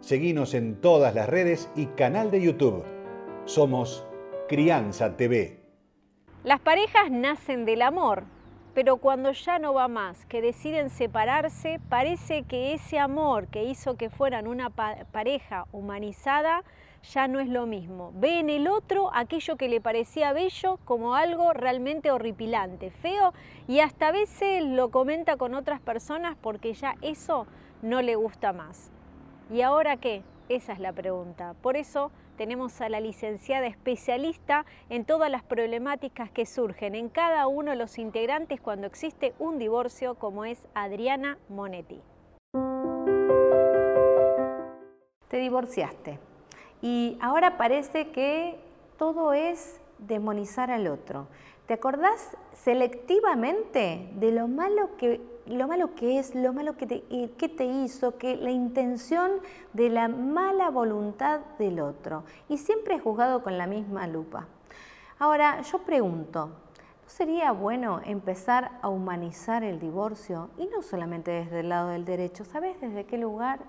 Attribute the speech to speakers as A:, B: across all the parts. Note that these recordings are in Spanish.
A: Seguinos en todas las redes y canal de YouTube. Somos Crianza TV.
B: Las parejas nacen del amor, pero cuando ya no va más, que deciden separarse, parece que ese amor que hizo que fueran una pareja humanizada ya no es lo mismo. Ve en el otro aquello que le parecía bello como algo realmente horripilante, feo, y hasta a veces lo comenta con otras personas porque ya eso no le gusta más. ¿Y ahora qué? Esa es la pregunta. Por eso tenemos a la licenciada especialista en todas las problemáticas que surgen en cada uno de los integrantes cuando existe un divorcio, como es Adriana Monetti.
C: Te divorciaste y ahora parece que todo es demonizar al otro. ¿Te acordás selectivamente de lo malo que, lo malo que es, lo malo que te, hizo, que la intención de la mala voluntad del otro? Y siempre es juzgado con la misma lupa. Ahora, yo pregunto, ¿no sería bueno empezar a humanizar el divorcio? Y no solamente desde el lado del derecho, ¿sabes desde qué lugar?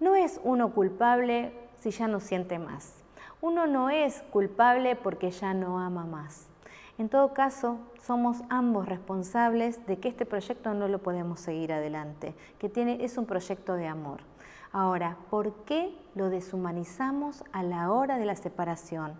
C: No es uno culpable si ya no siente más. Uno no es culpable porque ya no ama más. En todo caso, somos ambos responsables de que este proyecto no lo podemos seguir adelante, que tiene, es un proyecto de amor. Ahora, ¿por qué lo deshumanizamos a la hora de la separación?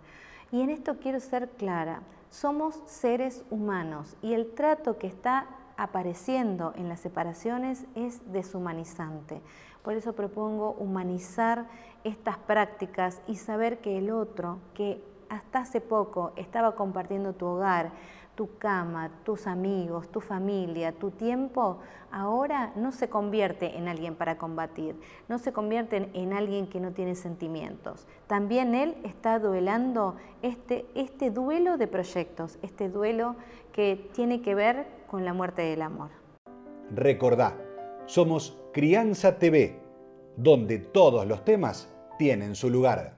C: Y en esto quiero ser clara, somos seres humanos y el trato que está apareciendo en las separaciones es deshumanizante. Por eso propongo humanizar estas prácticas y saber que el otro, que hasta hace poco estaba compartiendo tu hogar, tu cama, tus amigos, tu familia, tu tiempo, ahora no se convierte en alguien para combatir, no se convierte en, alguien que no tiene sentimientos. También él está duelando este, este duelo de proyectos, este duelo que tiene que ver con la muerte del amor.
A: Recordá, somos Crianza TV, donde todos los temas tienen su lugar.